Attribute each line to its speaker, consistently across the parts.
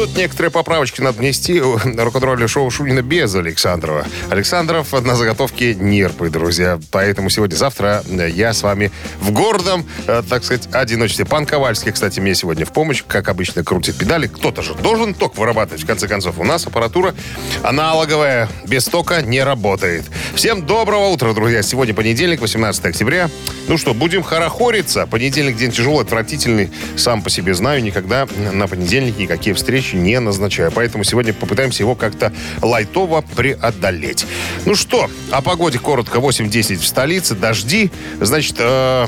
Speaker 1: Тут некоторые поправочки надо внести. Рок-н-ролльное шоу Шунина без Александрова. Александров на заготовке нерпы, друзья. Поэтому сегодня-завтра я с вами в гордом, э, так сказать, одиночестве. Пан Ковальский, кстати, мне сегодня в помощь. Как обычно, крутит педали. Кто-то же должен ток вырабатывать, в конце концов. У нас аппаратура аналоговая, без тока не работает. Всем доброго утра, друзья. Сегодня понедельник, 18 октября. Ну что, будем хорохориться. Понедельник день тяжелый, отвратительный. Сам по себе знаю, никогда на понедельник никакие встречи не назначаю. Поэтому сегодня попытаемся его как-то лайтово преодолеть. Ну что, о погоде коротко. 8-10 в столице, дожди. Значит, э,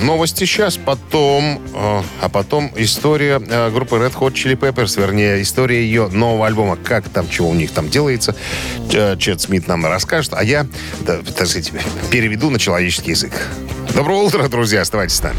Speaker 1: Новости сейчас, потом, э, а потом история э, группы Red Hot Chili Peppers, вернее, история ее нового альбома, как там, чего у них там делается. Э, Чет Смит нам расскажет, а я, да, так сказать, переведу на человеческий язык. Доброе утро, друзья, оставайтесь с нами.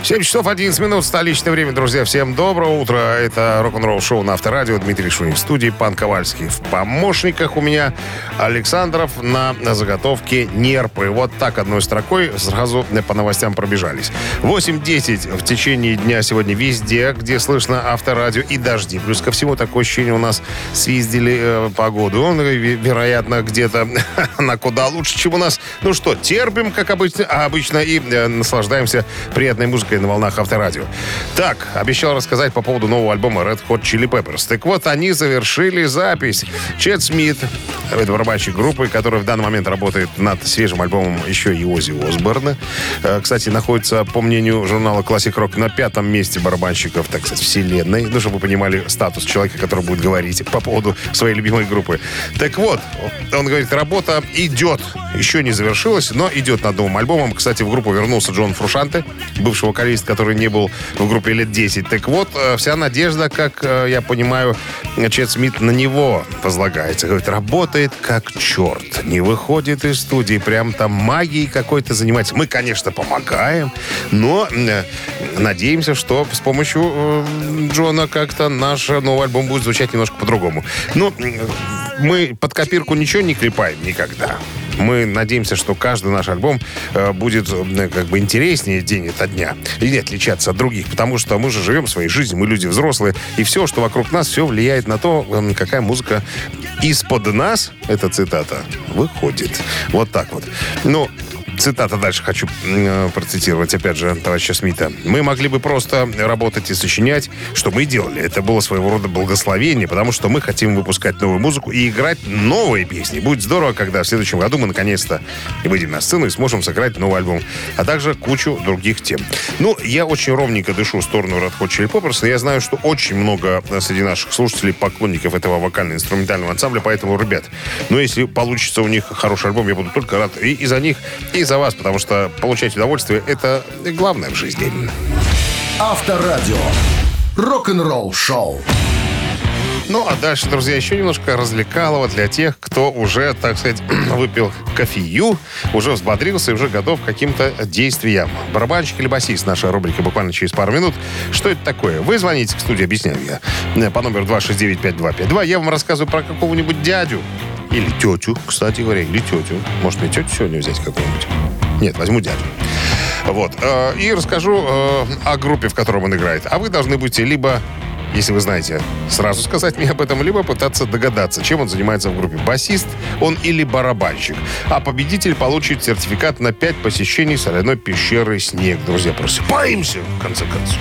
Speaker 1: 7 часов 11 минут, столичное время, друзья. Всем доброго утра. Это рок-н-ролл шоу на Авторадио. Дмитрий Шунин в студии, пан Ковальский. В помощниках у меня Александров на, на заготовке нерпы. Вот так одной строкой сразу по новостям пробежались. 8.10 в течение дня сегодня везде, где слышно Авторадио и дожди. Плюс ко всему такое ощущение у нас свиздили э, погоду. Он, э, вероятно, где-то на куда лучше, чем у нас. Ну что, терпим, как обычно, обычно и э, наслаждаемся приятной музыкой музыкой на волнах Авторадио. Так, обещал рассказать по поводу нового альбома Red Hot Chili Peppers. Так вот, они завершили запись. Чет Смит, это барабанщик группы, который в данный момент работает над свежим альбомом еще и Ози Осборна. Э, кстати, находится, по мнению журнала Classic Rock, на пятом месте барабанщиков, так сказать, вселенной. Ну, чтобы вы понимали статус человека, который будет говорить по поводу своей любимой группы. Так вот, он говорит, работа идет. Еще не завершилась, но идет над новым альбомом. Кстати, в группу вернулся Джон Фрушанте, бывший вокалист, который не был в группе лет 10. Так вот, э, вся надежда, как э, я понимаю, Чет Смит на него возлагается. Говорит, работает как черт. Не выходит из студии. Прям там магией какой-то занимается. Мы, конечно, помогаем, но э, надеемся, что с помощью Джона как-то наш новый альбом будет звучать немножко по-другому. Но мы под копирку ничего не клепаем никогда. Мы надеемся, что каждый наш альбом э, будет э, как бы интереснее день ото дня. И не отличаться от других. Потому что мы же живем своей жизнью, мы люди взрослые. И все, что вокруг нас, все влияет на то, э, какая музыка из-под нас, эта цитата, выходит. Вот так вот. Ну, Цитата дальше хочу э, процитировать, опять же, товарища Смита. «Мы могли бы просто работать и сочинять, что мы делали. Это было своего рода благословение, потому что мы хотим выпускать новую музыку и играть новые песни. Будет здорово, когда в следующем году мы наконец-то выйдем на сцену и сможем сыграть новый альбом, а также кучу других тем». Ну, я очень ровненько дышу в сторону Red Hot Chili Peppers, и я знаю, что очень много среди наших слушателей поклонников этого вокально-инструментального ансамбля, поэтому, ребят, ну, если получится у них хороший альбом, я буду только рад и, и за них, и за вас, потому что получать удовольствие – это главное в жизни.
Speaker 2: Авторадио. Рок-н-ролл шоу.
Speaker 1: Ну, а дальше, друзья, еще немножко развлекалого для тех, кто уже, так сказать, выпил кофею, уже взбодрился и уже готов к каким-то действиям. Барабанщик или басист, наша рубрика буквально через пару минут. Что это такое? Вы звоните к студии, объясняю я, по номеру 269-5252. Я вам рассказываю про какого-нибудь дядю, или тетю, кстати говоря, или тетю. Может, мне тетю сегодня взять какую-нибудь? Нет, возьму дядю. Вот. Э, и расскажу э, о группе, в которой он играет. А вы должны будете либо если вы знаете, сразу сказать мне об этом, либо пытаться догадаться, чем он занимается в группе. Басист он или барабанщик. А победитель получит сертификат на 5 посещений соляной пещеры «Снег». Друзья, просыпаемся, в конце концов.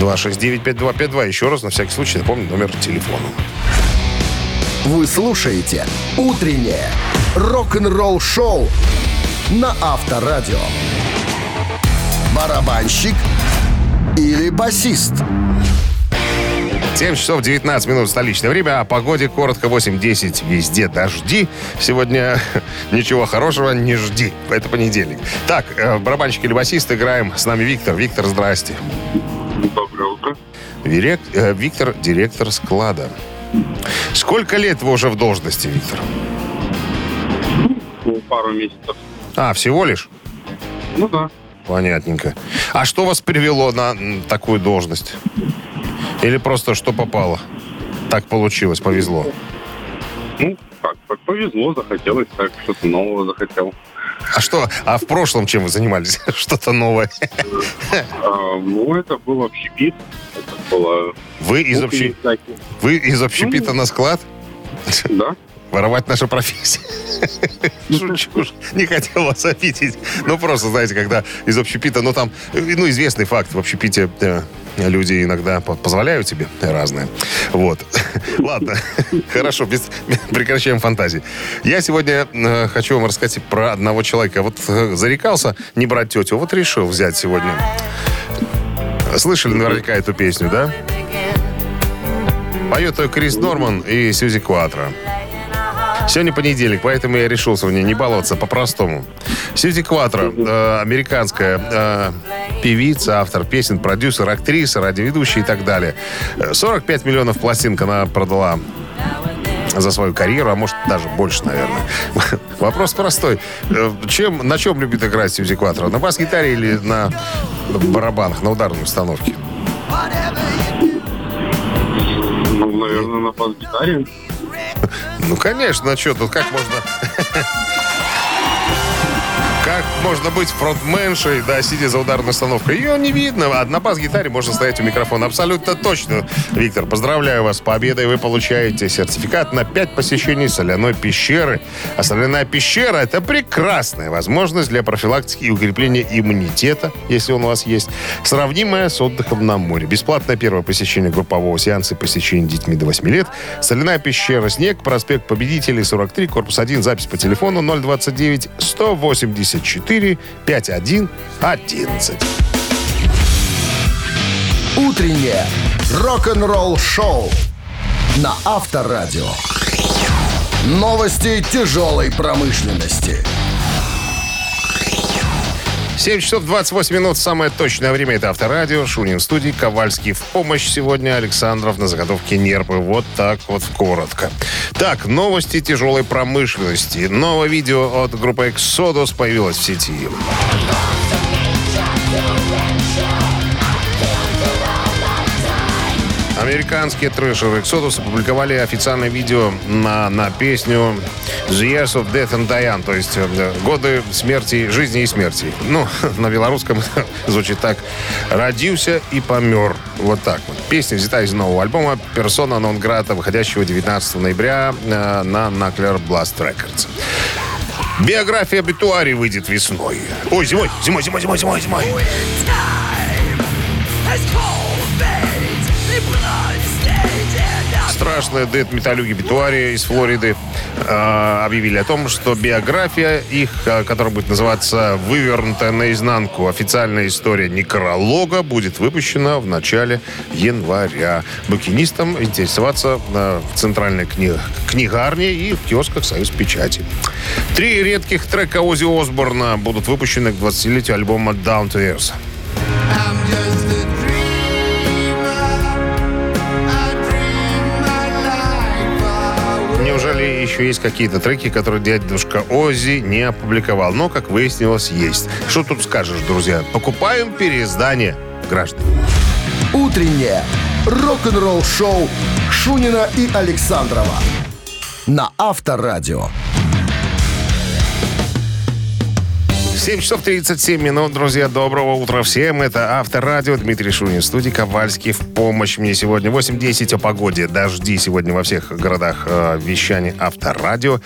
Speaker 1: 269-5252. Еще раз, на всякий случай, напомню номер телефона.
Speaker 2: Вы слушаете «Утреннее рок-н-ролл-шоу» на Авторадио. Барабанщик или басист?
Speaker 1: 7 часов 19 минут столичное время. О погоде коротко 8-10. Везде дожди. Сегодня ничего хорошего не жди. Это понедельник. Так, э, барабанщик или басист играем. С нами Виктор. Виктор, здрасте.
Speaker 3: Доброе утро.
Speaker 1: Вирек, э, Виктор, директор склада. Сколько лет вы уже в должности, Виктор?
Speaker 3: Ну, пару месяцев.
Speaker 1: А, всего лишь?
Speaker 3: Ну да.
Speaker 1: Понятненько. А что вас привело на такую должность? Или просто что попало? Так получилось, повезло.
Speaker 3: Ну, как, как повезло, захотелось так, что-то нового захотел.
Speaker 1: А что? А в прошлом чем вы занимались? Что-то новое?
Speaker 3: А, ну, это был общепит. Это было...
Speaker 1: Вы из. Вы общепита на склад?
Speaker 3: Да.
Speaker 1: Воровать наша профессия. Шучу, не хотел вас обидеть. Ну, просто, знаете, когда из общепита, ну, там, ну, известный факт, в общепите э, люди иногда по- позволяют себе разное. Вот. Ладно, хорошо, без- прекращаем фантазии. Я сегодня э, хочу вам рассказать про одного человека. Вот э, зарекался не брать тетю, вот решил взять сегодня. Слышали наверняка эту песню, да? Поет ее Крис Норман и Сьюзи Куатро. Сегодня понедельник, поэтому я решил сегодня не баловаться по-простому. Сьюзи Кватро, э, американская э, певица, автор песен, продюсер, актриса, радиоведущая и так далее. Э, 45 миллионов пластинок она продала за свою карьеру, а может даже больше, наверное. Вопрос простой. Э, Чем, на чем любит играть Сьюзи Кватро? На бас-гитаре или на барабанах, на ударной установке?
Speaker 3: Ну, наверное, на бас-гитаре.
Speaker 1: Ну, конечно, а что тут, как можно... Как можно быть фронтменшей, да, сидя за ударной установкой? Ее не видно. А бас-гитаре можно стоять у микрофона. Абсолютно точно. Виктор, поздравляю вас с победой. Вы получаете сертификат на 5 посещений соляной пещеры. А соляная пещера – это прекрасная возможность для профилактики и укрепления иммунитета, если он у вас есть, сравнимая с отдыхом на море. Бесплатное первое посещение группового сеанса и посещение детьми до 8 лет. Соляная пещера «Снег», проспект Победителей, 43, корпус 1, запись по телефону 029 184 51 11.
Speaker 2: Утреннее рок-н-ролл-шоу на Авторадио. Новости тяжелой промышленности.
Speaker 1: 7 часов 28 минут. Самое точное время. Это Авторадио. Шунин в студии. Ковальский в помощь сегодня. Александров на заготовке нерпы. Вот так вот коротко. Так, новости тяжелой промышленности. Новое видео от группы Exodus появилось в сети. Американские трэшеры Exodus опубликовали официальное видео на, на песню The Years of Death and Diane, то есть э, годы смерти, жизни и смерти. Ну, на белорусском звучит так. Родился и помер. Вот так вот. Песня взята из нового альбома «Persona non grata», выходящего 19 ноября э, на Nuclear Blast Records. Биография Битуари выйдет весной. Ой, зимой, зимой, зимой, зимой, зимой, зимой. Страшные дэт-металюги Битуари из Флориды э, объявили о том, что биография их, э, которая будет называться «Вывернутая наизнанку. Официальная история некролога» будет выпущена в начале января. Букинистам интересоваться э, в центральной кни- книгарне и в киосках «Союз Печати». Три редких трека Ози Осборна будут выпущены к 20-летию альбома «Down to Earth». Еще есть какие-то треки, которые дядюшка Ози не опубликовал? Но, как выяснилось, есть. Что тут скажешь, друзья? Покупаем переиздание, граждане.
Speaker 2: Утреннее рок-н-ролл-шоу Шунина и Александрова на Авторадио.
Speaker 1: 7 часов 37 минут, друзья. Доброго утра всем. Это Авторадио. Дмитрий Шунин. В студии Ковальский. В помощь мне сегодня 8.10 о погоде. Дожди сегодня во всех городах э, вещания Авторадио.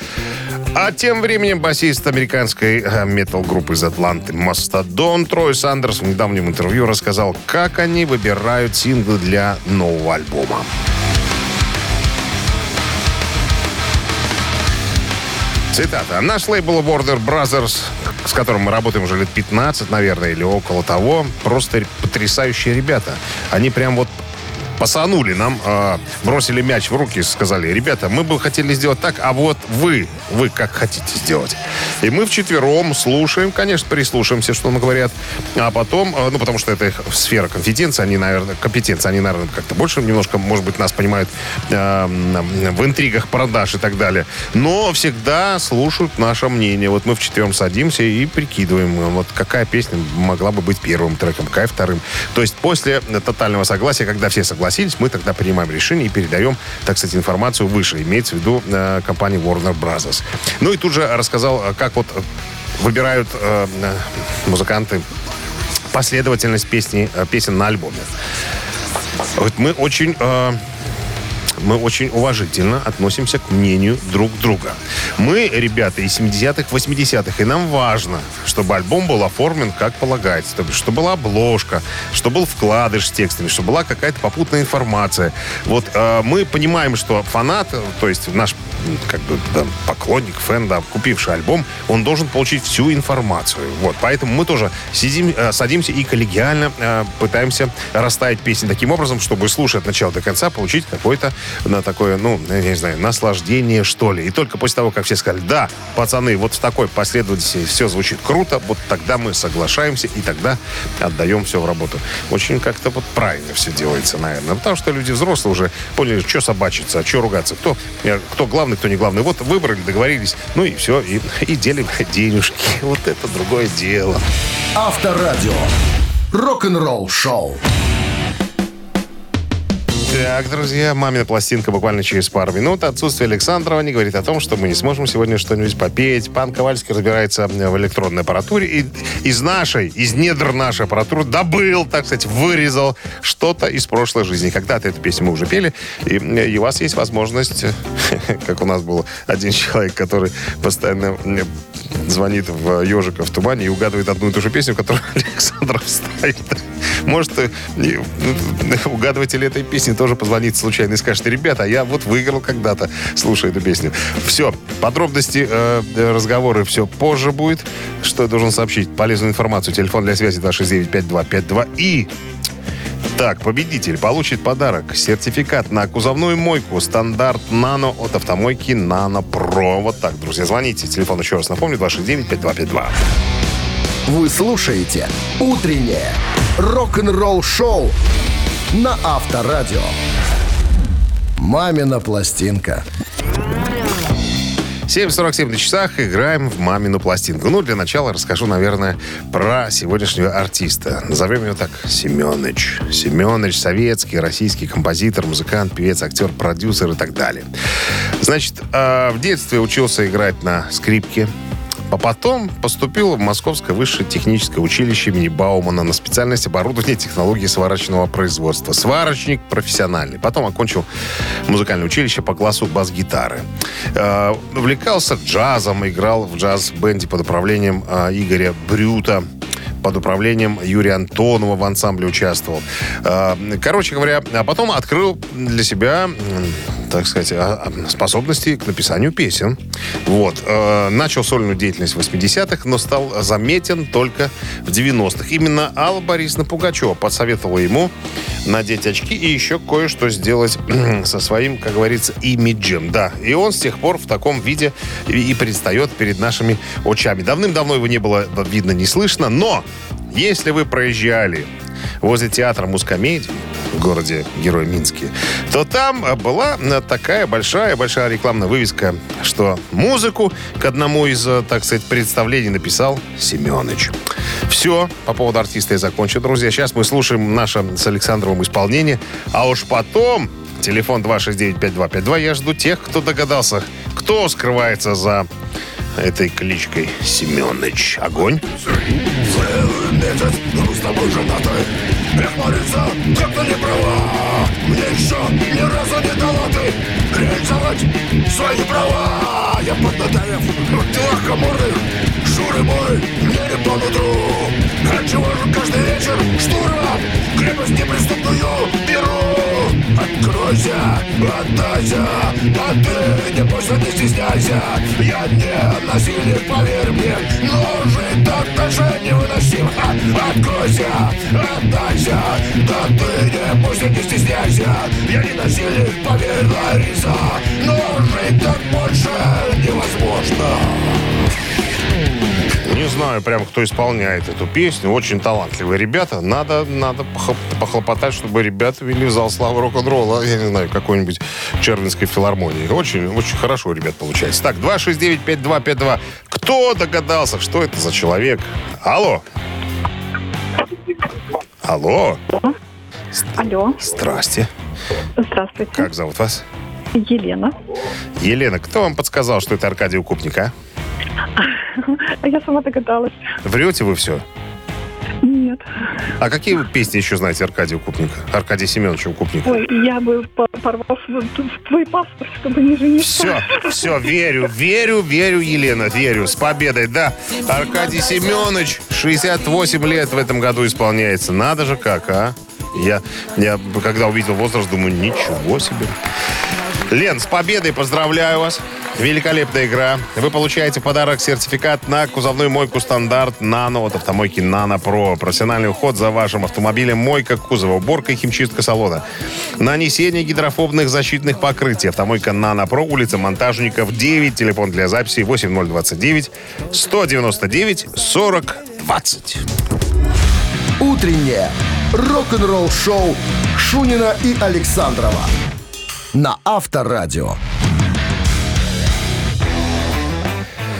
Speaker 1: А тем временем басист американской э, метал-группы из Атланты Мастодон Трой Сандерс в недавнем интервью рассказал, как они выбирают синглы для нового альбома. Цитата. Наш лейбл Warner Brothers, с которым мы работаем уже лет 15, наверное, или около того, просто потрясающие ребята. Они прям вот пасанули нам, э, бросили мяч в руки, сказали, ребята, мы бы хотели сделать так, а вот вы, вы как хотите сделать. И мы вчетвером слушаем, конечно, прислушаемся, что нам говорят, а потом, э, ну, потому что это их сфера компетенции, они, наверное, компетенции, они, наверное, как-то больше немножко, может быть, нас понимают э, в интригах продаж и так далее. Но всегда слушают наше мнение. Вот мы вчетвером садимся и прикидываем, вот какая песня могла бы быть первым треком, какая вторым. То есть после тотального согласия, когда все согласились, мы тогда принимаем решение и передаем, так сказать, информацию выше. Имеется в виду э, компания Warner Bros. Ну и тут же рассказал, как вот выбирают э, музыканты последовательность песни, э, песен на альбоме. Вот мы очень... Э, мы очень уважительно относимся к мнению друг друга. Мы, ребята, из 70-х, 80-х, и нам важно, чтобы альбом был оформлен как полагается, чтобы была обложка, чтобы был вкладыш с текстами, чтобы была какая-то попутная информация. Вот э, мы понимаем, что фанат, то есть наш как бы да, поклонник, фэн, да, купивший альбом, он должен получить всю информацию. Вот, поэтому мы тоже сидим, э, садимся и коллегиально э, пытаемся расставить песни таким образом, чтобы, слушая от начала до конца, получить какой-то на такое, ну, я не знаю, наслаждение, что ли. И только после того, как все сказали, да, пацаны, вот в такой последовательности все звучит круто, вот тогда мы соглашаемся и тогда отдаем все в работу. Очень как-то вот правильно все делается, наверное. Потому что люди взрослые уже поняли, что собачиться, а что ругаться, кто, кто главный, кто не главный. Вот выбрали, договорились, ну и все, и, и делим денежки. Вот это другое дело.
Speaker 2: Авторадио. Рок-н-ролл шоу.
Speaker 1: Так, друзья, мамина пластинка буквально через пару минут. Отсутствие Александрова не говорит о том, что мы не сможем сегодня что-нибудь попеть. Пан Ковальский разбирается в электронной аппаратуре и из нашей, из недр нашей аппаратуры добыл, так сказать, вырезал что-то из прошлой жизни. Когда-то эту песню мы уже пели, и, и у вас есть возможность, как у нас был один человек, который постоянно звонит в «Ежика в тумане» и угадывает одну и ту же песню, которую Александров ставит. Может, угадыватель этой песни тоже позвонит случайно и скажет, ребята, я вот выиграл когда-то, слушая эту песню. Все, подробности э, разговоры все позже будет. Что я должен сообщить? Полезную информацию. Телефон для связи 269-5252 и так, победитель получит подарок. Сертификат на кузовную мойку стандарт «Нано» от автомойки «Нано Про». Вот так, друзья, звоните. Телефон еще раз напомню, 269-5252.
Speaker 2: Вы слушаете «Утреннее рок-н-ролл-шоу» на Авторадио. «Мамина пластинка».
Speaker 1: 7.47 на часах. Играем в «Мамину пластинку». Ну, для начала расскажу, наверное, про сегодняшнего артиста. Назовем его так Семенович. Семенович советский, российский композитор, музыкант, певец, актер, продюсер и так далее. Значит, а, в детстве учился играть на скрипке, а потом поступил в Московское высшее техническое училище имени Баумана на специальность оборудования технологии сварочного производства. Сварочник профессиональный. Потом окончил музыкальное училище по классу бас-гитары. Э, увлекался джазом, играл в джаз-бенде под управлением э, Игоря Брюта под управлением Юрия Антонова в ансамбле участвовал. Э, короче говоря, а потом открыл для себя так сказать, способности к написанию песен. Вот. Э, начал сольную деятельность в 80-х, но стал заметен только в 90-х. Именно Алла Борисовна Пугачева подсоветовала ему надеть очки и еще кое-что сделать со своим, как говорится, имиджем. Да, и он с тех пор в таком виде и предстает перед нашими очами. Давным-давно его не было видно, не слышно, но если вы проезжали возле театра Мускомедии городе Герой Минске, то там была такая большая-большая рекламная вывеска, что музыку к одному из, так сказать, представлений написал Семенович. Все, по поводу артиста я закончу, друзья. Сейчас мы слушаем наше с Александровым исполнение, а уж потом телефон 269-5252. Я жду тех, кто догадался, кто скрывается за этой кличкой Семенович. Огонь.
Speaker 4: Мы с тобой женаты Прихмуриться, как-то не права. Мне еще ни разу не дала ты Реализовать свои права. Я поднадоев в делах коморных Шуры мой, мне не по нутру. Отчего же каждый вечер штурмом Крепость неприступную беру. Откройся, отдайся А ты не бойся, не стесняйся. Я не насильник, поверь мне Но жить так дальше невыносимо Откройся, отдайся Да ты не пусть не стесняйся Я не насильник, поверь, Лариса Но жить так больше невозможно
Speaker 1: Не знаю прям, кто исполняет эту песню. Очень талантливые ребята. Надо, надо пох- похлопотать, чтобы ребята вели в зал славы рок-н-ролла. Я не знаю, какой-нибудь Червинской филармонии. Очень, очень хорошо, ребят, получается. Так, 269-5252. Кто догадался, что это за человек? Алло. Алло.
Speaker 5: Алло,
Speaker 1: Здрасте.
Speaker 5: здравствуйте.
Speaker 1: Как зовут вас?
Speaker 5: Елена.
Speaker 1: Елена, кто вам подсказал, что это Аркадий Укупник, а?
Speaker 5: А я сама догадалась.
Speaker 1: Врете вы все?
Speaker 5: Нет.
Speaker 1: А какие вы песни еще знаете Аркадия Укупника? Аркадия Семеновича Укупника?
Speaker 5: Ой, я бы по- порвал свой, твой паспорт, чтобы не жениться.
Speaker 1: Все, все, верю, верю, верю, Елена, верю. С победой, да. Аркадий Семенович, 68 лет в этом году исполняется. Надо же как, а? Я, я когда увидел возраст, думаю, ничего себе. Лен, с победой поздравляю вас. Великолепная игра. Вы получаете в подарок сертификат на кузовную мойку стандарт «Нано» от автомойки «Нано Про». Профессиональный уход за вашим автомобилем, мойка кузова, уборка и химчистка салона. Нанесение гидрофобных защитных покрытий. Автомойка «Нано Про», улица Монтажников, 9. Телефон для записи 8029 199 40 20.
Speaker 2: Утреннее рок-н-ролл-шоу Шунина и Александрова на Авторадио.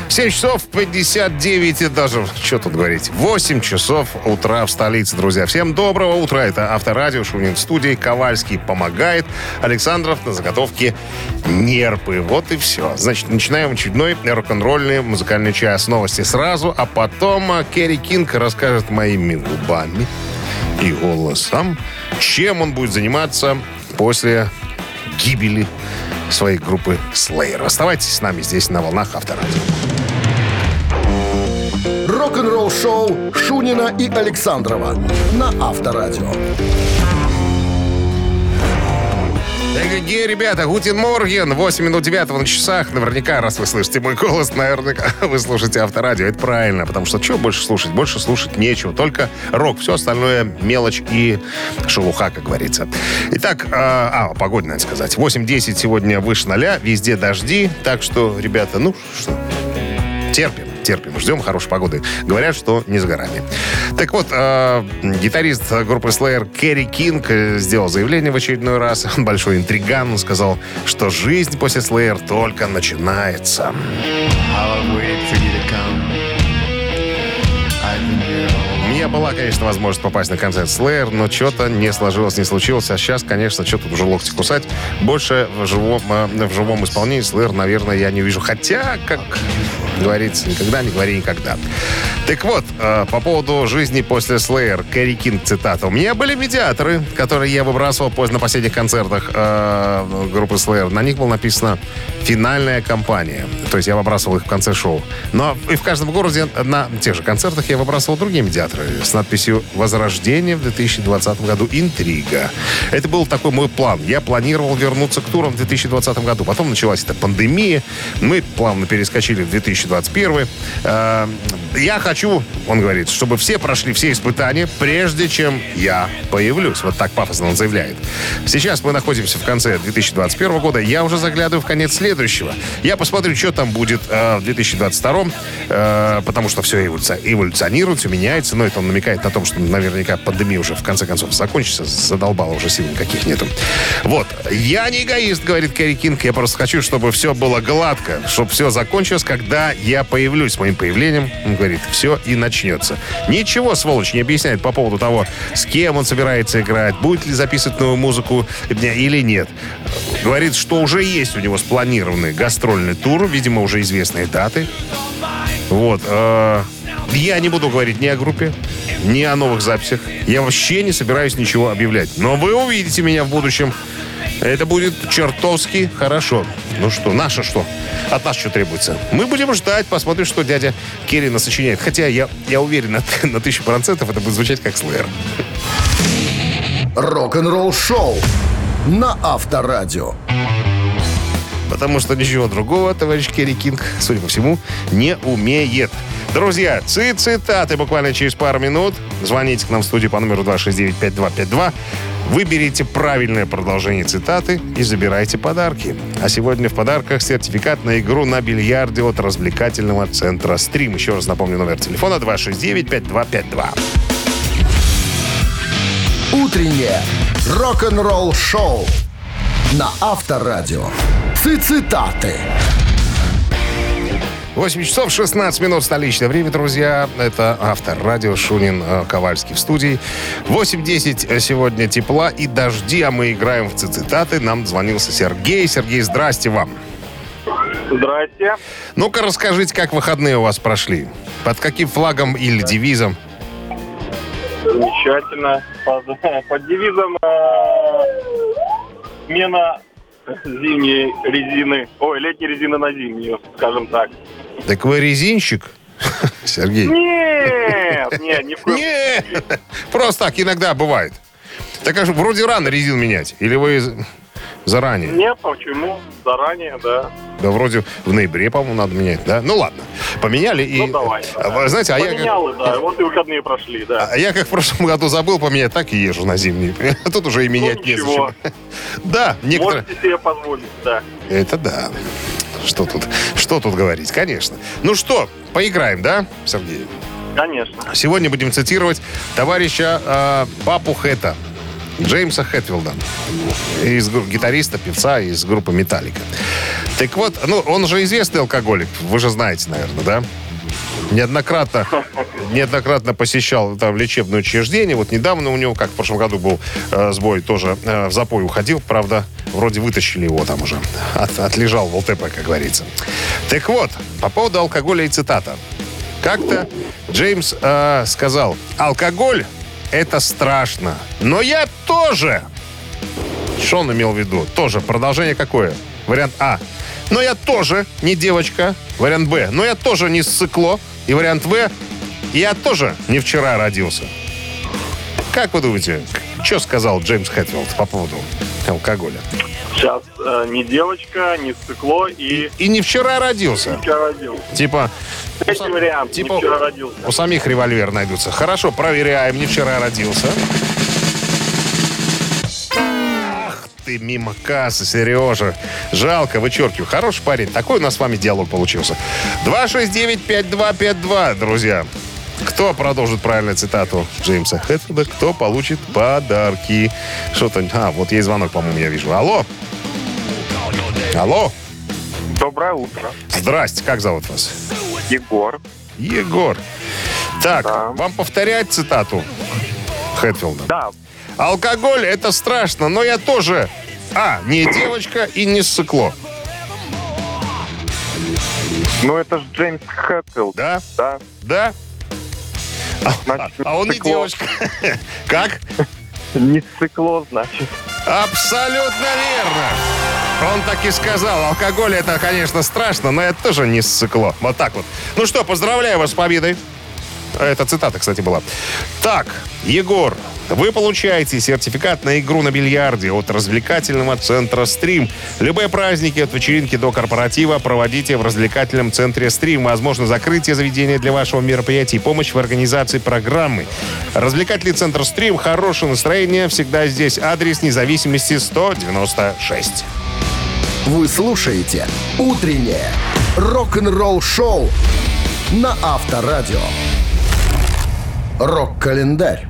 Speaker 1: 7 часов 59, и даже, что тут говорить, 8 часов утра в столице, друзья. Всем доброго утра. Это Авторадио, Шунин в студии, Ковальский помогает, Александров на заготовке нерпы. Вот и все. Значит, начинаем очередной рок-н-ролльный музыкальный час. Новости сразу, а потом а, Керри Кинг расскажет моими губами и голосом, чем он будет заниматься после гибели своей группы Slayer. Оставайтесь с нами здесь на волнах Авторадио.
Speaker 2: Рок-н-ролл-шоу Шунина и Александрова на Авторадио.
Speaker 1: Эгегей, ребята, Гутин Морген, 8 минут 9 на часах. Наверняка, раз вы слышите мой голос, наверняка вы слушаете авторадио. Это правильно, потому что что больше слушать? Больше слушать нечего, только рок. Все остальное мелочь и шелуха, как говорится. Итак, э, а, погода, надо сказать. 8-10 сегодня выше ноля, везде дожди. Так что, ребята, ну что, терпим. Терпим, ждем хорошей погоды. Говорят, что не с горами. Так вот, э, гитарист группы Slayer Керри Кинг э, сделал заявление в очередной раз. Большой интриган. Сказал, что жизнь после Slayer только начинается. У была, конечно, возможность попасть на концерт Slayer, но что-то не сложилось, не случилось. А сейчас, конечно, что тут уже локти кусать. Больше в живом, э, в живом исполнении Slayer, наверное, я не увижу. Хотя, как говорится, никогда не говори никогда. Так вот, э, по поводу жизни после Slayer, Кэрри Кинг цитата. У меня были медиаторы, которые я выбрасывал поздно на последних концертах э, группы Slayer. На них было написано «Финальная кампания». То есть я выбрасывал их в конце шоу. Но и в каждом городе на тех же концертах я выбрасывал другие медиаторы с надписью «Возрождение в 2020 году. Интрига». Это был такой мой план. Я планировал вернуться к турам в 2020 году. Потом началась эта пандемия. Мы плавно перескочили в 2021. Э, Я хочу, он говорит, чтобы все прошли все испытания, прежде чем я появлюсь. Вот так пафосно он заявляет. Сейчас мы находимся в конце 2021 года. Я уже заглядываю в конец следующего. Я посмотрю, что там будет э, в 2022, э, потому что все эволюци- эволюционирует, все меняется. Но это он намекает на том, что наверняка пандемия уже в конце концов закончится. Задолбала уже сил никаких нету. Вот. Я не эгоист, говорит Кэрри Кинг. Я просто хочу, чтобы все было гладко, чтобы все закончилось, когда я появлюсь. С моим появлением, он говорит, все и начнется. Ничего, сволочь, не объясняет по поводу того, с кем он собирается играть, будет ли записывать новую музыку или нет. Говорит, что уже есть у него спланированный гастрольный тур, видимо, уже известные даты. Вот. э, Я не буду говорить ни о группе, ни о новых записях. Я вообще не собираюсь ничего объявлять. Но вы увидите меня в будущем. Это будет чертовски хорошо. Ну что, наше что? От нас что требуется? Мы будем ждать, посмотрим, что дядя Керри нас сочиняет. Хотя я, я уверен на, на тысячу процентов это будет звучать как слэр.
Speaker 2: Рок-н-ролл-шоу на Авторадио.
Speaker 1: потому что ничего другого товарищ Керри Кинг, судя по всему, не умеет. Друзья, цитаты буквально через пару минут. Звоните к нам в студию по номеру 269-5252. Выберите правильное продолжение цитаты и забирайте подарки. А сегодня в подарках сертификат на игру на бильярде от развлекательного центра «Стрим». Еще раз напомню номер телефона 269-5252.
Speaker 2: Утреннее рок-н-ролл-шоу на Авторадио. Цитаты.
Speaker 1: 8 часов 16 минут столичное время, друзья. Это автор радио Шунин э, Ковальский в студии. 8.10 сегодня тепла и дожди, а мы играем в цитаты. Нам звонился Сергей. Сергей, здрасте вам.
Speaker 3: Здрасте.
Speaker 1: Ну-ка расскажите, как выходные у вас прошли? Под каким флагом или девизом?
Speaker 3: Замечательно. Под, под девизом э, смена зимней резины, ой, летней резины на зимнюю, скажем так.
Speaker 1: Так вы резинщик? Сергей.
Speaker 3: Нет, нет, ни в коем
Speaker 1: Нет, просто так иногда бывает. Так как же вроде рано резину менять? Или вы заранее?
Speaker 3: Нет, почему? Заранее, да.
Speaker 1: Да вроде в ноябре, по-моему, надо менять, да? Ну ладно, поменяли и...
Speaker 3: Ну, давай.
Speaker 1: А, вы Знаете, а я, как,
Speaker 3: Поменял, да, вот и выходные прошли, да.
Speaker 1: а я как в прошлом году забыл поменять, так и езжу на зимний. Тут уже и менять
Speaker 3: Ну, ничего.
Speaker 1: незачем. Да, некоторые...
Speaker 3: Можете себе позволить, да.
Speaker 1: Это да. Что тут, что тут говорить, конечно. Ну что, поиграем, да, Сергей?
Speaker 3: Конечно.
Speaker 1: Сегодня будем цитировать товарища э, Папу Хэта, Джеймса Хэтфилда, из гитариста, певца из группы «Металлика». Так вот, ну, он же известный алкоголик, вы же знаете, наверное, да? Неоднократно, неоднократно посещал там лечебное учреждение. Вот недавно у него, как в прошлом году был э, сбой, тоже э, в запой уходил. Правда, вроде вытащили его там уже. От- отлежал в ЛТП, как говорится. Так вот, по поводу алкоголя и цитата. Как-то Джеймс э, сказал, алкоголь это страшно, но я тоже. Что он имел в виду? Тоже. Продолжение какое? Вариант А. Но я тоже не девочка. Вариант Б. Но я тоже не ссыкло. И вариант В. Я тоже не вчера родился. Как вы думаете, что сказал Джеймс Хэтфилд по поводу алкоголя?
Speaker 3: Сейчас э, не девочка, не стекло и
Speaker 1: И не вчера родился.
Speaker 3: вчера родился.
Speaker 1: Типа,
Speaker 3: Третий вариант,
Speaker 1: типа-
Speaker 3: не вчера родился.
Speaker 1: у самих револьвер найдутся. Хорошо, проверяем. Не вчера родился. Ты, мимо кассы, Сережа. Жалко, вычеркиваю. Хороший парень. Такой у нас с вами диалог получился. 269-5252, друзья. Кто продолжит правильную цитату Джеймса Хэтфилда, кто получит подарки. Что-то... А, вот есть звонок, по-моему, я вижу. Алло. Алло.
Speaker 3: Доброе утро.
Speaker 1: Здрасте, как зовут вас?
Speaker 3: Егор.
Speaker 1: Егор. Так,
Speaker 3: Да.
Speaker 1: вам повторять цитату Хэтфилда?
Speaker 3: Да,
Speaker 1: Алкоголь — это страшно, но я тоже... А, не девочка и не ссыкло.
Speaker 3: ну это же Джеймс Хэтфилд.
Speaker 1: Да?
Speaker 3: Да.
Speaker 1: Да? А,
Speaker 3: Значит,
Speaker 1: а он не
Speaker 3: ссыкло.
Speaker 1: девочка. Как?
Speaker 3: Не цикло, значит.
Speaker 1: Абсолютно верно. Он так и сказал. Алкоголь это, конечно, страшно, но это тоже не ссыкло. Вот так вот. Ну что, поздравляю вас с победой. Это цитата, кстати, была. Так, Егор, вы получаете сертификат на игру на бильярде от развлекательного центра «Стрим». Любые праздники от вечеринки до корпоратива проводите в развлекательном центре «Стрим». Возможно, закрытие заведения для вашего мероприятия и помощь в организации программы. Развлекательный центр «Стрим», хорошее настроение, всегда здесь. Адрес независимости 196.
Speaker 2: Вы слушаете «Утреннее рок-н-ролл-шоу» на Авторадио. Рок-календарь.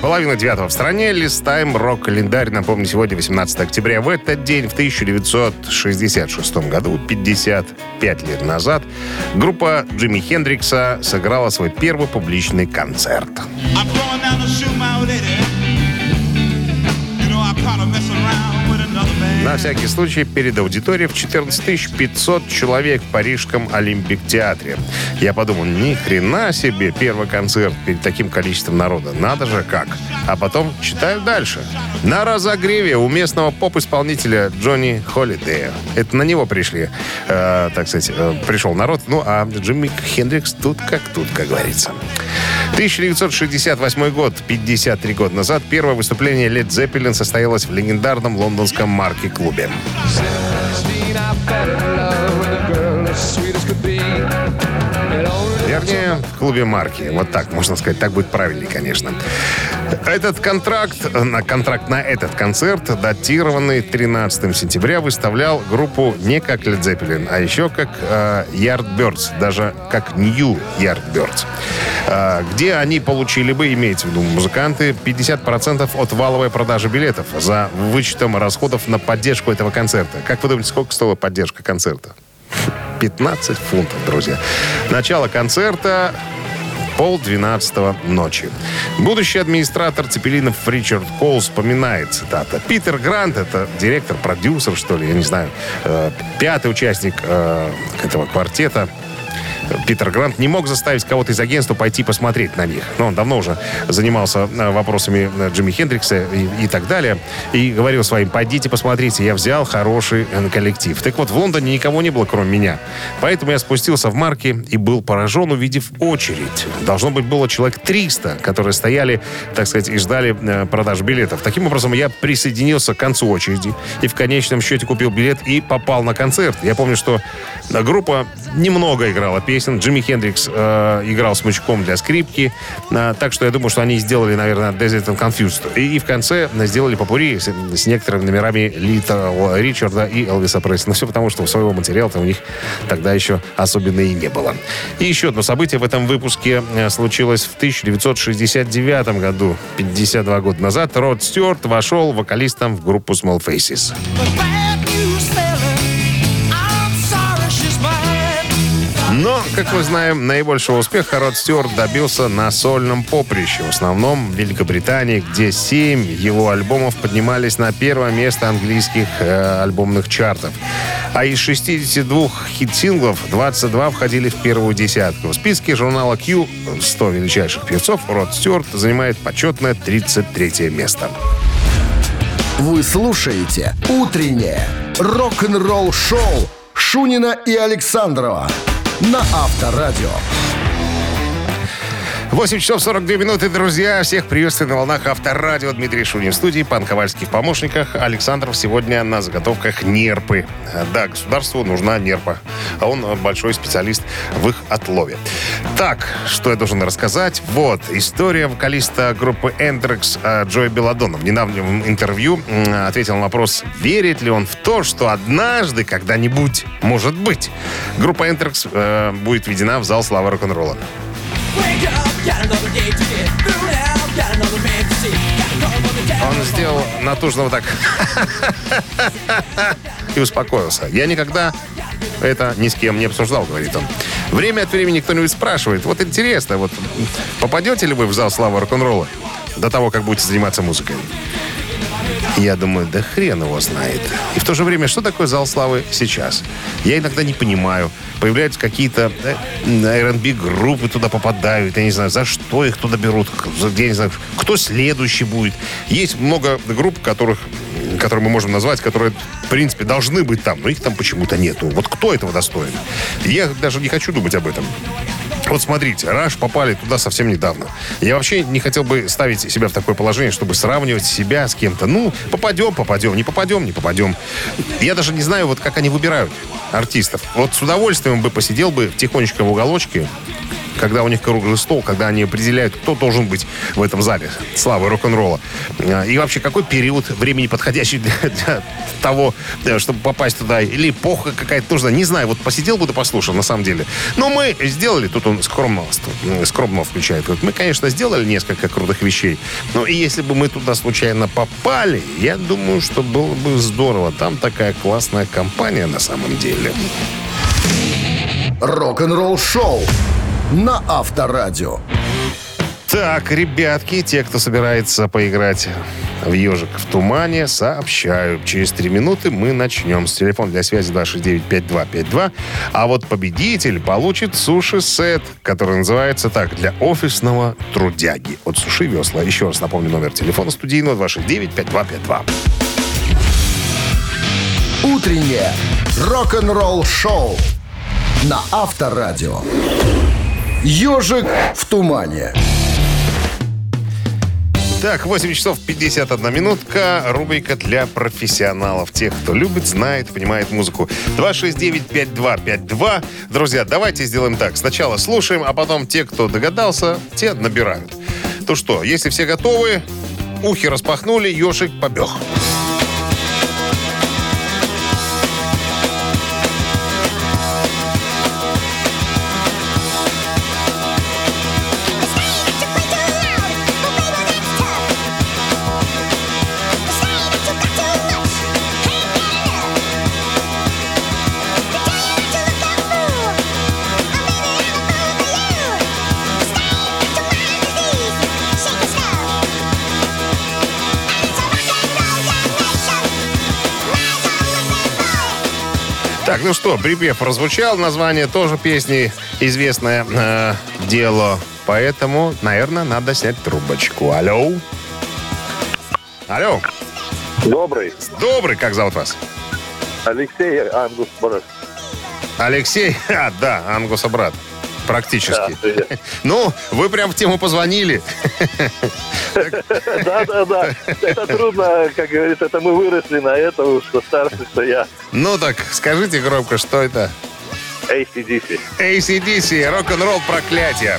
Speaker 1: Половина девятого в стране. Листаем рок-календарь. Напомню, сегодня 18 октября. В этот день, в 1966 году, 55 лет назад, группа Джимми Хендрикса сыграла свой первый публичный концерт.
Speaker 6: I'm going down to shoot my lady.
Speaker 1: На всякий случай, перед аудиторией в 14 500 человек в Парижском Олимпик-театре. Я подумал, ни хрена себе первый концерт перед таким количеством народа. Надо же как. А потом читаю дальше. На разогреве у местного поп-исполнителя Джонни Холидея. Это на него пришли, э, так сказать, э, пришел народ. Ну, а Джимми Хендрикс тут как тут, как говорится. 1968 год, 53 года назад, первое выступление Led Zeppelin состоялось в легендарном лондонском марке-клубе. Вернее, в клубе марки. Вот так, можно сказать. Так будет правильнее, конечно. Этот контракт, на контракт на этот концерт, датированный 13 сентября, выставлял группу не как Led Zeppelin, а еще как э, Yardbirds, даже как New Yardbirds. Э, где они получили бы, имеется в виду музыканты, 50% от валовой продажи билетов за вычетом расходов на поддержку этого концерта. Как вы думаете, сколько стоила поддержка концерта? 15 фунтов, друзья. Начало концерта пол двенадцатого ночи. Будущий администратор Цепелинов Ричард Коул вспоминает, цитата, «Питер Грант, это директор, продюсер, что ли, я не знаю, э, пятый участник э, этого квартета, Питер Грант не мог заставить кого-то из агентства пойти посмотреть на них. Но он давно уже занимался э, вопросами э, Джимми Хендрикса и, и так далее. И говорил своим, пойдите посмотрите, я взял хороший э, коллектив. Так вот, в Лондоне никого не было, кроме меня. Поэтому я спустился в марки и был поражен, увидев очередь. Должно быть, было человек 300, которые стояли, так сказать, и ждали продаж билетов. Таким образом, я присоединился к концу очереди и в конечном счете купил билет и попал на концерт. Я помню, что группа немного играла песен. Джимми Хендрикс э, играл смычком для скрипки. Э, так что я думаю, что они сделали, наверное, Desert and Confused. И, и в конце сделали попури с, с некоторыми номерами Лита Ричарда и Элвиса Пресси. Но все потому, что своего материала-то у них тогда еще особенно и не было. И еще одно событие в этом выпуске э, случилось в 1969 году. 52 года назад Род Стюарт вошел вокалистом в группу Small Faces. Но, как мы знаем, наибольшего успеха Род Стюарт добился на сольном поприще. В основном в Великобритании, где семь его альбомов поднимались на первое место английских э, альбомных чартов. А из 62 хит-синглов 22 входили в первую десятку. В списке журнала Q 100 величайших певцов Род Стюарт занимает почетное 33 место.
Speaker 2: Вы слушаете «Утреннее рок-н-ролл-шоу» Шунина и Александрова на Авторадио.
Speaker 1: 8 часов 42 минуты, друзья. Всех приветствую на волнах Авторадио. Дмитрий Шунин в студии, Пан Ковальский в помощниках. Александров сегодня на заготовках нерпы. Да, государству нужна нерпа. А он большой специалист в их отлове. Так, что я должен рассказать? Вот, история вокалиста группы Эндрекс Джоя Белладона. В недавнем интервью ответил на вопрос, верит ли он в то, что однажды, когда-нибудь, может быть, группа Эндрекс будет введена в зал славы рок-н-ролла. Он сделал натужно вот так. И успокоился. Я никогда это ни с кем не обсуждал, говорит он. Время от времени кто-нибудь спрашивает. Вот интересно, вот попадете ли вы в зал славы рок-н-ролла до того, как будете заниматься музыкой? Я думаю, да хрен его знает. И в то же время, что такое зал славы сейчас? Я иногда не понимаю. Появляются какие-то R&B группы туда попадают. Я не знаю, за что их туда берут. Я не знаю, кто следующий будет. Есть много групп, которых которые мы можем назвать, которые, в принципе, должны быть там, но их там почему-то нету. Вот кто этого достоин? Я даже не хочу думать об этом. Вот смотрите, Раш попали туда совсем недавно. Я вообще не хотел бы ставить себя в такое положение, чтобы сравнивать себя с кем-то. Ну, попадем, попадем, не попадем, не попадем. Я даже не знаю, вот как они выбирают артистов. Вот с удовольствием бы посидел бы тихонечко в уголочке, когда у них круглый стол, когда они определяют, кто должен быть в этом зале славы рок-н-ролла. А, и вообще, какой период времени подходящий для, для того, э, чтобы попасть туда, или эпоха какая-то нужна, не знаю, вот посидел бы да послушал, на самом деле. Но мы сделали, тут он скромно, скромно включает, вот мы, конечно, сделали несколько крутых вещей, но если бы мы туда случайно попали, я думаю, что было бы здорово. Там такая классная компания на самом деле.
Speaker 2: Рок-н-ролл шоу на Авторадио.
Speaker 1: Так, ребятки, те, кто собирается поиграть в «Ежик в тумане», сообщаю. Через три минуты мы начнем. С телефона для связи 269-5252. А вот победитель получит суши-сет, который называется так, для офисного трудяги. От Суши Весла. Еще раз напомню номер телефона студийного 269-5252.
Speaker 2: Утреннее рок-н-ролл шоу на Авторадио. «Ежик в тумане».
Speaker 1: Так, 8 часов 51 минутка. Рубрика для профессионалов. Тех, кто любит, знает, понимает музыку. 269-5252. Друзья, давайте сделаем так. Сначала слушаем, а потом те, кто догадался, те набирают. То что, если все готовы, ухи распахнули, ежик побег. Так, ну что, припев прозвучал, название тоже песни известное э, дело. Поэтому, наверное, надо снять трубочку. Алло. Алло.
Speaker 3: Добрый.
Speaker 1: Добрый, как зовут вас?
Speaker 3: Алексей Ангус Борис.
Speaker 1: Алексей? А, да, Ангуса брат. Практически.
Speaker 3: привет.
Speaker 1: Ну, вы прям в тему позвонили.
Speaker 3: Да, да, да. Это трудно, как говорится, это мы выросли на этом, что старше, что я.
Speaker 1: Ну так, скажите громко, что это?
Speaker 3: ACDC.
Speaker 1: ACDC, рок-н-ролл проклятие.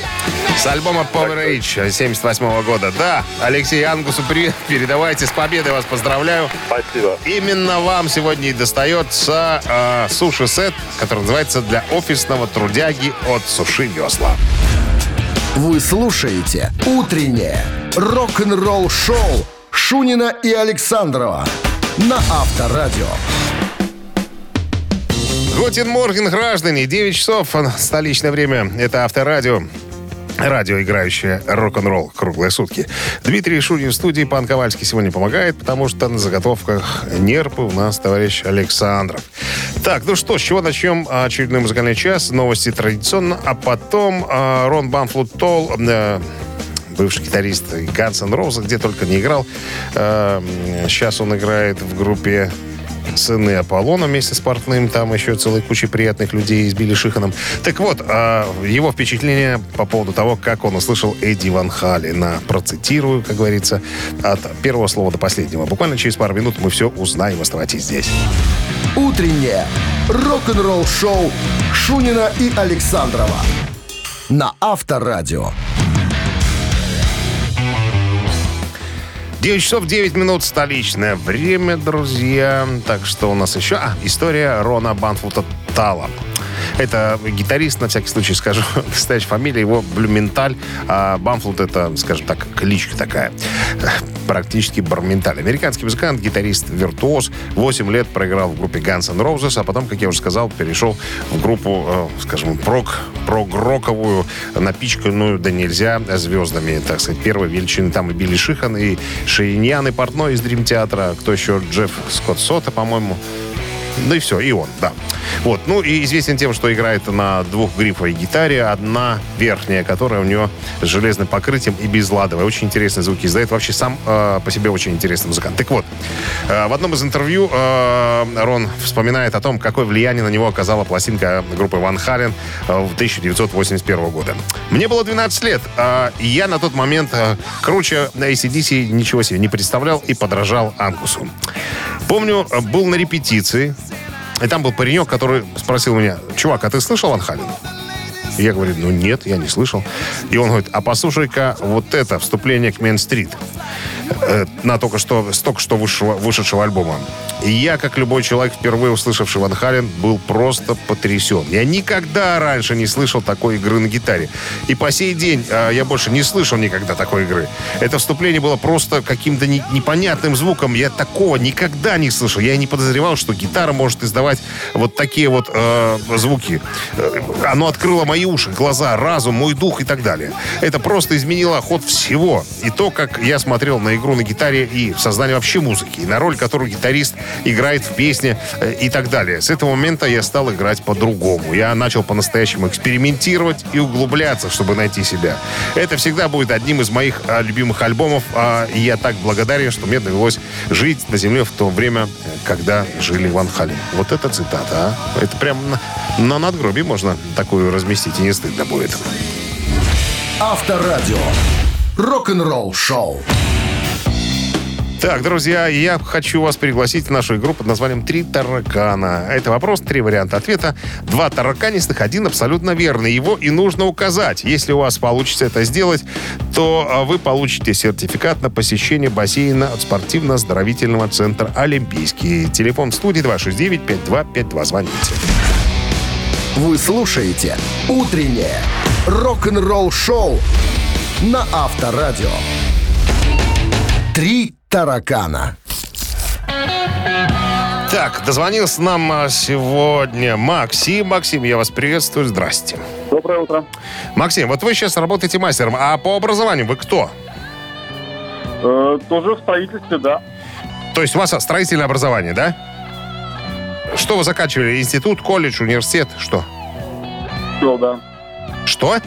Speaker 1: С альбома Power Age 78 года. Да, Алексей Ангусу привет, передавайте, с победой вас поздравляю.
Speaker 3: Спасибо.
Speaker 1: Именно вам сегодня и достается э, суши-сет, который называется «Для офисного трудяги» от Суши Весла.
Speaker 2: Вы слушаете «Утреннее рок-н-ролл-шоу» Шунина и Александрова на Авторадио.
Speaker 1: Гутин Морген, граждане. 9 часов, а, столичное время. Это Авторадио. Радио, играющее рок-н-ролл круглые сутки. Дмитрий Шунин в студии. Пан Ковальский сегодня помогает, потому что на заготовках нерпы у нас товарищ Александров. Так, ну что, с чего начнем очередной музыкальный час? Новости традиционно, а потом а, Рон Банфлут Толл, э, бывший гитарист Guns N' Roses, где только не играл. Э, сейчас он играет в группе сыны Аполлона вместе с Портным. Там еще целой куча приятных людей с Билли Шиханом. Так вот, а, его впечатление по поводу того, как он услышал Эдди Ван Халина. Процитирую, как говорится, от первого слова до последнего. Буквально через пару минут мы все узнаем. Оставайтесь здесь.
Speaker 2: «Утреннее рок-н-ролл-шоу» Шунина и Александрова на Авторадио.
Speaker 1: 9 часов 9 минут столичное время, друзья. Так что у нас еще... А, история Рона Банфута Тала. Это гитарист, на всякий случай скажу, настоящая фамилия его Блюменталь, а Бамфлут это, скажем так, кличка такая. Практически Барменталь. Американский музыкант, гитарист, виртуоз. 8 лет проиграл в группе Guns N' Roses, а потом, как я уже сказал, перешел в группу, э, скажем, прок, прог-роковую, напичканную, да нельзя, звездами, так сказать, первой величины. Там и Билли Шихан, и Шейньян, и Портной из Дрим Театра. Кто еще? Джефф Скотт Сота, по-моему. Ну и все, и он, да. Вот, ну и известен тем, что играет на двухгрифовой гитаре. Одна верхняя, которая у него с железным покрытием и безладовая. Очень интересные звуки издает. Вообще сам э, по себе очень интересный музыкант. Так вот, э, в одном из интервью э, Рон вспоминает о том, какое влияние на него оказала пластинка группы Ван Хален э, в 1981 года. Мне было 12 лет, э, я на тот момент э, круче ACDC ничего себе не представлял и подражал Ангусу. Помню, э, был на репетиции, и там был паренек, который спросил меня, чувак, а ты слышал Ван Халена? Я говорю, ну нет, я не слышал. И он говорит, а послушай-ка вот это вступление к Мейн-стрит на только что, с только что вышедшего, вышедшего альбома. И я, как любой человек, впервые услышавший Ван Хален, был просто потрясен. Я никогда раньше не слышал такой игры на гитаре. И по сей день э, я больше не слышал никогда такой игры. Это вступление было просто каким-то не- непонятным звуком. Я такого никогда не слышал. Я не подозревал, что гитара может издавать вот такие вот э, звуки. Э, Оно открыло мои уши, глаза, разум, мой дух и так далее. Это просто изменило ход всего. И то, как я смотрел на игру на гитаре и в создании вообще музыки, и на роль, которую гитарист играет в песне э, и так далее. С этого момента я стал играть по-другому. Я начал по-настоящему экспериментировать и углубляться, чтобы найти себя. Это всегда будет одним из моих а, любимых альбомов, а, и я так благодарен, что мне довелось жить на земле в то время, э, когда жили Ван Хален. Вот это цитата, а? Это прям на, на надгробии можно такую разместить, и не стыдно будет.
Speaker 2: Авторадио. Рок-н-ролл шоу.
Speaker 1: Так, друзья, я хочу вас пригласить в нашу игру под названием «Три таракана». Это вопрос, три варианта ответа. Два тараканистых, один абсолютно верный. Его и нужно указать. Если у вас получится это сделать, то а, вы получите сертификат на посещение бассейна от спортивно-оздоровительного центра «Олимпийский». Телефон студии 269-5252. Звоните.
Speaker 2: Вы слушаете «Утреннее рок-н-ролл-шоу» на Авторадио. «Три таракана».
Speaker 1: Так, дозвонился нам а, сегодня Максим. Максим, я вас приветствую. Здрасте.
Speaker 3: Доброе утро.
Speaker 1: Максим, вот вы сейчас работаете мастером, а по образованию вы кто?
Speaker 3: Э, тоже в строительстве, да.
Speaker 1: То есть у вас строительное образование, да? Что вы заканчивали? Институт, колледж, университет? Что?
Speaker 3: Все, да.
Speaker 1: Что?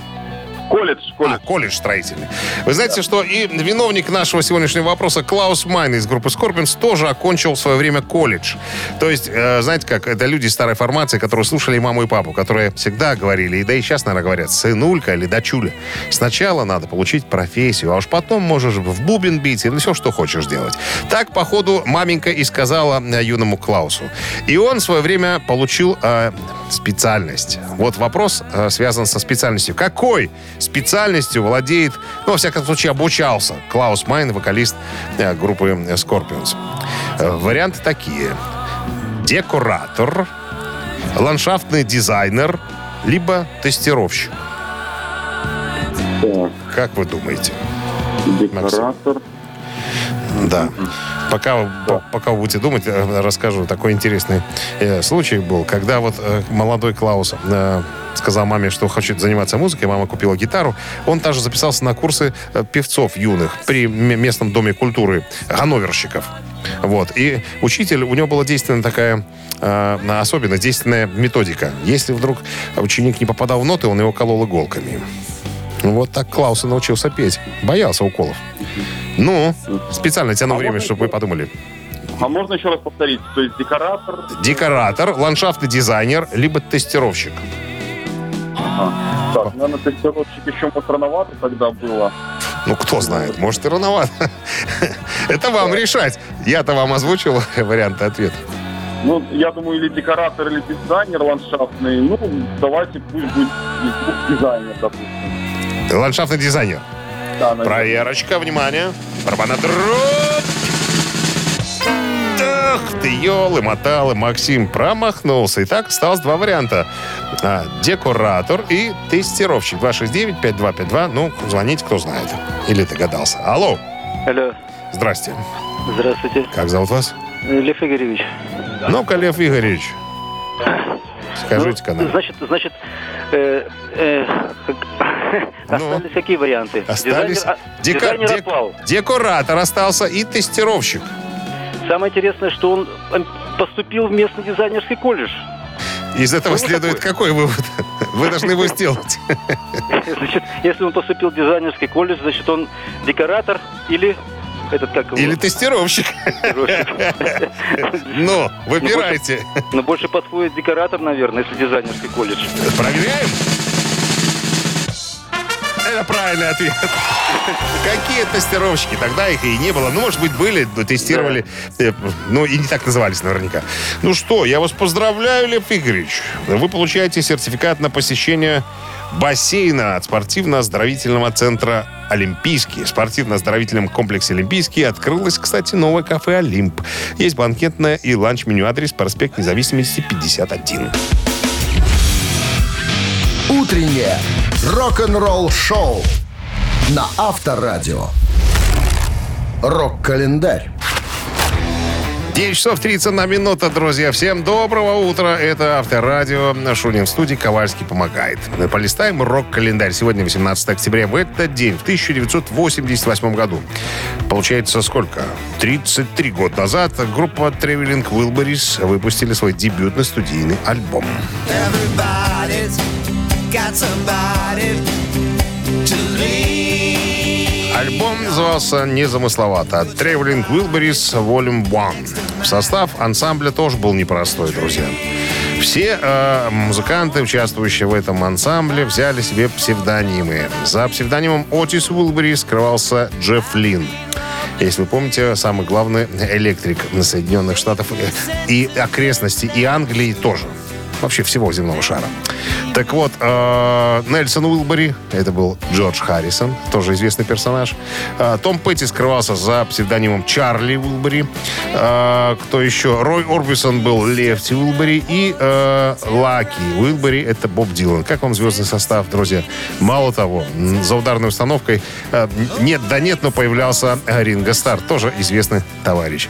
Speaker 3: Колледж, колледж.
Speaker 1: А, колледж строительный. Вы знаете, что и виновник нашего сегодняшнего вопроса Клаус Майн из группы Scorpions тоже окончил в свое время колледж. То есть, э, знаете как, это люди старой формации, которые слушали маму и папу, которые всегда говорили, и да и сейчас, наверное, говорят, сынулька или дочуля. Сначала надо получить профессию, а уж потом можешь в бубен бить или все, что хочешь делать. Так, походу, маменька и сказала э, юному Клаусу. И он в свое время получил э, специальность. Вот вопрос э, связан со специальностью. Какой специальностью владеет, ну, во всяком случае, обучался Клаус Майн, вокалист э, группы Scorpions. Э, варианты такие. Декоратор, ландшафтный дизайнер, либо тестировщик.
Speaker 3: Так,
Speaker 1: Как вы думаете?
Speaker 3: декоратор.
Speaker 1: Да. Пока, по- пока вы будете думать, расскажу. Такой интересный э, случай был, когда вот э, молодой Клаус э, сказал маме, что хочет заниматься музыкой, мама купила гитару. Он также записался на курсы э, певцов юных при местном доме культуры ганноверщиков. Вот. И учитель, у него была действенная такая э, особенность, действенная методика. Если вдруг ученик не попадал в ноты, он его колол иголками. Вот так Клаус и научился петь. Боялся уколов. Ну, специально тяну
Speaker 3: А
Speaker 1: время, чтобы вы подумали.
Speaker 3: А можно еще раз повторить? То есть декоратор.
Speaker 1: Декоратор, ландшафтный дизайнер, либо тестировщик.
Speaker 3: Ага. Так, наверное, тестировщик еще может рановато тогда было.
Speaker 1: Ну, кто знает, может и рановато. Это вам решать. Я-то вам озвучил варианты ответа.
Speaker 3: Ну, я думаю, или декоратор, или дизайнер ландшафтный. Ну, давайте пусть будет дизайнер, допустим.
Speaker 1: Ландшафтный дизайнер. Проверочка, внимание. Барабанадроп. Ах ты, елы-моталы, Максим промахнулся. Итак, осталось два варианта. А, декоратор и тестировщик. 269-5252. Ну, звоните, кто знает. Или догадался. Алло.
Speaker 7: Алло,
Speaker 1: Здрасте.
Speaker 7: здравствуйте.
Speaker 1: Как зовут вас?
Speaker 7: Лев Игоревич.
Speaker 1: Ну-ка, Лев Игоревич. Скажите-ка
Speaker 7: Ну,
Speaker 1: нам.
Speaker 7: Значит, значит, э, э,
Speaker 1: Ну?
Speaker 7: остались какие варианты?
Speaker 1: Остались
Speaker 7: Дизайнер, а, дизайнер отпал.
Speaker 1: декоратор остался и тестировщик.
Speaker 7: Самое интересное, что он э, поступил в местный дизайнерский колледж.
Speaker 1: Из этого
Speaker 7: Ну,
Speaker 1: следует
Speaker 7: такой.
Speaker 1: какой вывод? Вы должны его сделать.
Speaker 7: Значит, если он поступил в дизайнерский колледж, значит, он декоратор или этот как его?
Speaker 1: Или тестировщик. Ну, выбирайте.
Speaker 7: Но больше подходит декоратор, наверное, если дизайнерский колледж.
Speaker 1: Проверяем? Это правильный ответ. Какие тестировщики? Тогда их и не было. Ну, может быть, были, но тестировали. э, Ну, и не так назывались наверняка. Ну что, я вас поздравляю, Лев Игоревич. Вы получаете сертификат на посещение бассейна от спортивно-оздоровительного центра «Олимпийский». В спортивно-оздоровительном комплексе «Олимпийский» открылось, кстати, новое кафе «Олимп». Есть банкетное и ланч-меню адрес проспект Независимости 51.
Speaker 2: Утреннее рок-н-ролл-шоу на Авторадио. Рок-календарь.
Speaker 1: 9 часов 31 минута, друзья. Всем доброго утра. Это Авторадио. Шунин в студии. Ковальский помогает. Мы полистаем рок-календарь. Сегодня 18 октября. В этот день, в 1988 году. Получается, сколько? 33 года назад группа Traveling Wilburys выпустили свой дебютный студийный альбом.
Speaker 8: Everybody's got somebody
Speaker 1: назывался незамысловато Traveling Wilburys Volume 1. В состав ансамбля тоже был непростой, друзья. Все э, музыканты, участвующие в этом ансамбле, взяли себе псевдонимы. За псевдонимом Отис Уилбери скрывался Джефф Лин. Если вы помните, самый главный электрик Соединенных Штатов и окрестностей, и Англии тоже. Вообще всего земного шара. Так вот, э, Нельсон Уилбери, это был Джордж Харрисон, тоже известный персонаж. Э, Том Петти скрывался за псевдонимом Чарли Уилбери. Э, кто еще? Рой Орбисон был Лефти Уилбери. И Лаки Уилбери, это Боб Дилан. Как вам звездный состав, друзья? Мало того, за ударной установкой нет да нет, но появлялся Ринго Стар, тоже известный товарищ.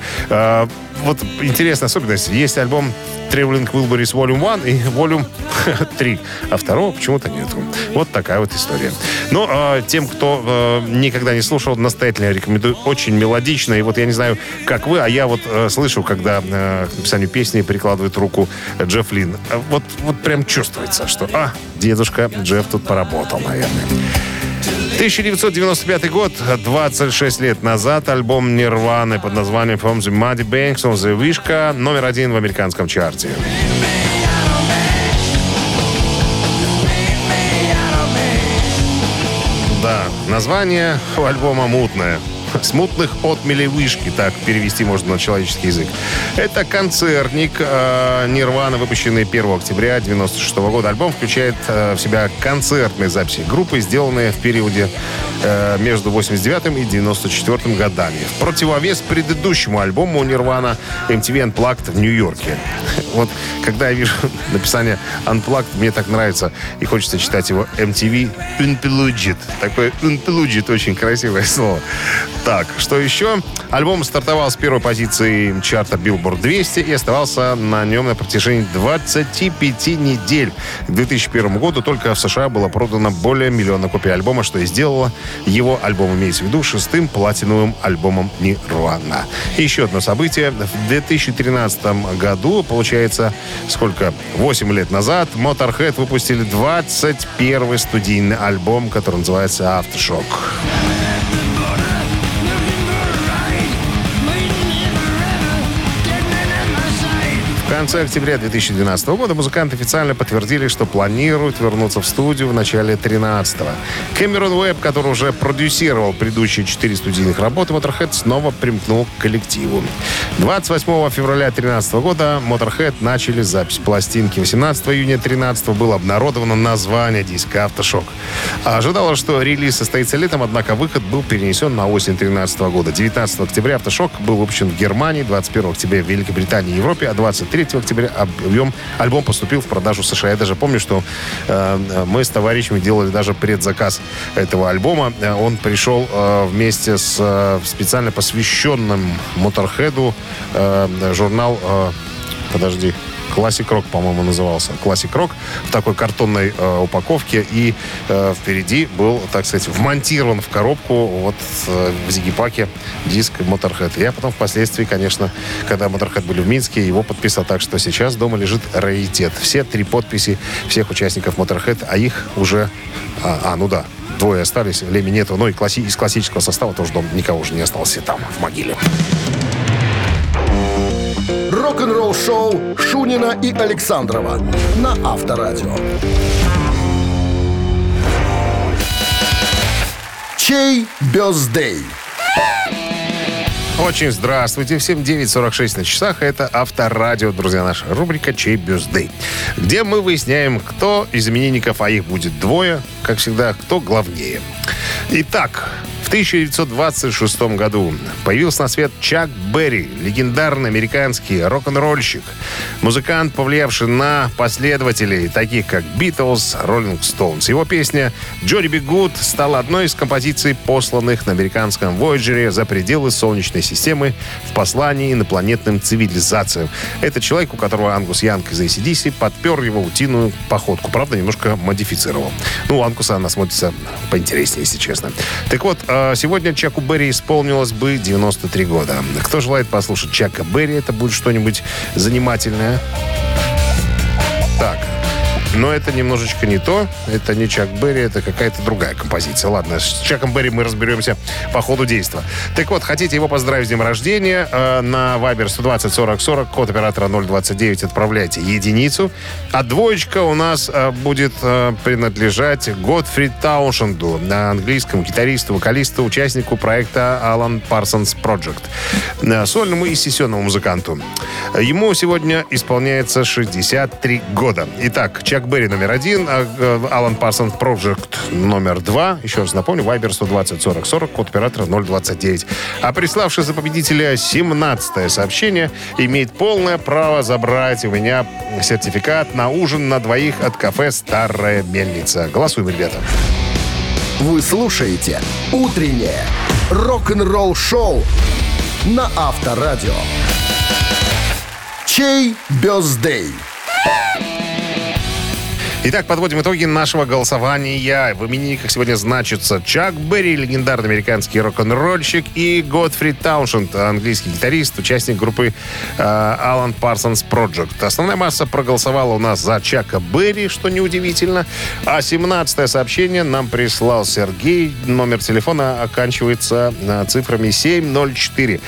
Speaker 1: Вот интересная особенность. Есть альбом Traveling Wilburys Volume 1 и Volume 3, а второго почему-то нету. Вот такая вот история. Но э, тем, кто э, никогда не слушал, настоятельно рекомендую. Очень мелодично. И вот я не знаю, как вы, а я вот э, слышу, когда э, к написанию песни прикладывает руку Джефф Лин. Э, Вот, вот прям чувствуется, что, а, дедушка Джефф тут поработал, наверное. 1995 год, 26 лет назад, альбом Нирваны под названием From the Muddy Banks of the Wishka номер один в американском чарте. Да, название у альбома мутное. Смутных отмелей вышки, так перевести можно на человеческий язык. Это концертник э, Нирвана, выпущенный 1 октября 96 года. Альбом включает э, в себя концертные записи группы, сделанные в периоде э, между 89 и 94 годами. В противовес предыдущему альбому Нирвана MTV Unplugged в Нью-Йорке. Вот когда я вижу написание Unplugged, мне так нравится и хочется читать его MTV Unplugged. Такое Unplugged очень красивое слово. Так, что еще? Альбом стартовал с первой позиции чарта Billboard 200 и оставался на нем на протяжении 25 недель. К 2001 году только в США было продано более миллиона копий альбома, что и сделало его альбом, имеется в виду, шестым платиновым альбомом Нирвана. Еще одно событие. В 2013 году, получается, сколько? 8 лет назад Motorhead выпустили 21 студийный альбом, который называется «Aftershock». Конце октября 2012 года музыканты официально подтвердили, что планируют вернуться в студию в начале 13-го. Кэмерон Уэбб, который уже продюсировал предыдущие четыре студийных работы, Motorhead снова примкнул к коллективу. 28 февраля 2013 года Motorhead начали запись пластинки. 18 июня 2013 было обнародовано название диска «Автошок». Ожидалось, что релиз состоится летом, однако выход был перенесен на осень 2013 года. 19 октября «Автошок» был выпущен в Германии, 21 октября в Великобритании и Европе, а 23 октября объем, альбом поступил в продажу в США. Я даже помню, что э, мы с товарищами делали даже предзаказ этого альбома. Э, Он пришел э, вместе с э, специально посвященным Моторхеду э, журнал... э, подожди. Classic Rock, по-моему, назывался. Classic Rock в такой картонной э, упаковке. И э, впереди был, так сказать, вмонтирован в коробку вот э, в Зигипаке диск Motorhead. Я потом впоследствии, конечно, когда Motorhead были в Минске, его подписал так, что сейчас дома лежит раритет. Все три подписи всех участников Motorhead, а их уже... А, а, ну да, двое остались, Леми нету. Ну и класси- из классического состава тоже дома никого уже не остался там, в могиле.
Speaker 2: Рок-н-ролл шоу Шунина и Александрова на Авторадио. Чей бездей?
Speaker 1: Очень здравствуйте. Всем 9.46 на часах. Это Авторадио, друзья, наша рубрика «Чей бюздей», где мы выясняем, кто из именинников, а их будет двое, как всегда, кто главнее. Итак, в 1926 году появился на свет Чак Берри, легендарный американский рок-н-ролльщик, музыкант, повлиявший на последователей, таких как Битлз, Роллинг Стоунс. Его песня «Джоди Би Гуд» стала одной из композиций, посланных на американском Voyager за пределы Солнечной системы в послании инопланетным цивилизациям. Это человек, у которого Ангус Янг из ACDC подпер его утиную походку. Правда, немножко модифицировал. Ну, у Ангуса она смотрится поинтереснее, если честно. Так вот, сегодня Чаку Берри исполнилось бы 93 года. Кто желает послушать Чака Берри, это будет что-нибудь занимательное. Но это немножечко не то. Это не Чак Берри, это какая-то другая композиция. Ладно, с Чаком Берри мы разберемся по ходу действия. Так вот, хотите его поздравить с днем рождения? э, на Viber 120 40 40, код оператора 029 отправляйте единицу. А двоечка у нас э, будет э, принадлежать Готфри Тауншенду, на английском гитаристу, вокалисту, участнику проекта Alan Parsons Project, э, сольному и сессионному музыканту. Ему сегодня исполняется 63 года. Итак, Чак Берри номер один, а, э, Alan Parsons Project номер два. Еще раз напомню, Viber 120 40 40, код оператора 029. А приславший за победителя 17 сообщение имеет полное право забрать у меня сертификат на ужин на двоих от кафе «Старая мельница». Голосуем, ребята.
Speaker 2: Вы слушаете «Утреннее рок-н-ролл-шоу» на Авторадио. Чей бездей?
Speaker 1: Итак, подводим итоги нашего голосования. В именинниках сегодня значатся Чак Берри, легендарный американский рок-н-ролльщик, и Готфри Тауншенд, английский гитарист, участник группы э, Alan Parsons Project. Основная масса проголосовала у нас за Чака Берри, что неудивительно. А 17 сообщение нам прислал Сергей. Номер телефона оканчивается э, цифрами 704.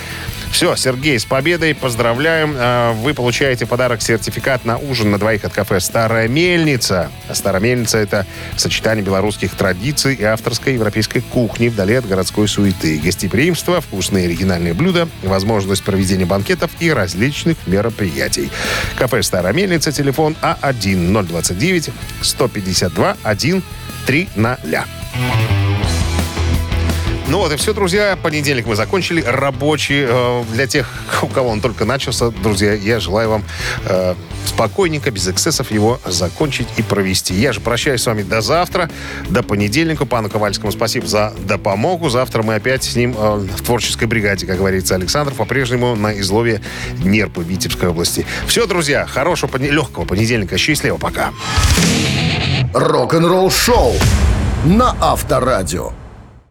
Speaker 1: Все, Сергей, с победой, поздравляем. А, Вы получаете подарок сертификат на ужин на двоих от кафе «Старая мельница». А «Старая мельница» — это сочетание белорусских традиций и авторской европейской кухни вдали от городской суеты. Гостеприимство, вкусные оригинальные блюда, возможность проведения банкетов и различных мероприятий. Кафе «Старая мельница», телефон А А1-029 152 130. Ну вот и все, друзья. Понедельник мы закончили. Рабочий. э, для тех, у кого он только начался, друзья, я желаю вам э, спокойненько, без эксцессов его закончить и провести. Я же прощаюсь с вами до завтра, до понедельника. Пану Ковальскому спасибо за допомогу. Завтра мы опять с ним э, в творческой бригаде, как говорится, Александр, по-прежнему на излове Нерпы Витебской области. Все, друзья, хорошего, поне- легкого понедельника. Счастливо, пока.
Speaker 2: Рок-н-ролл-шоу на Авторадио.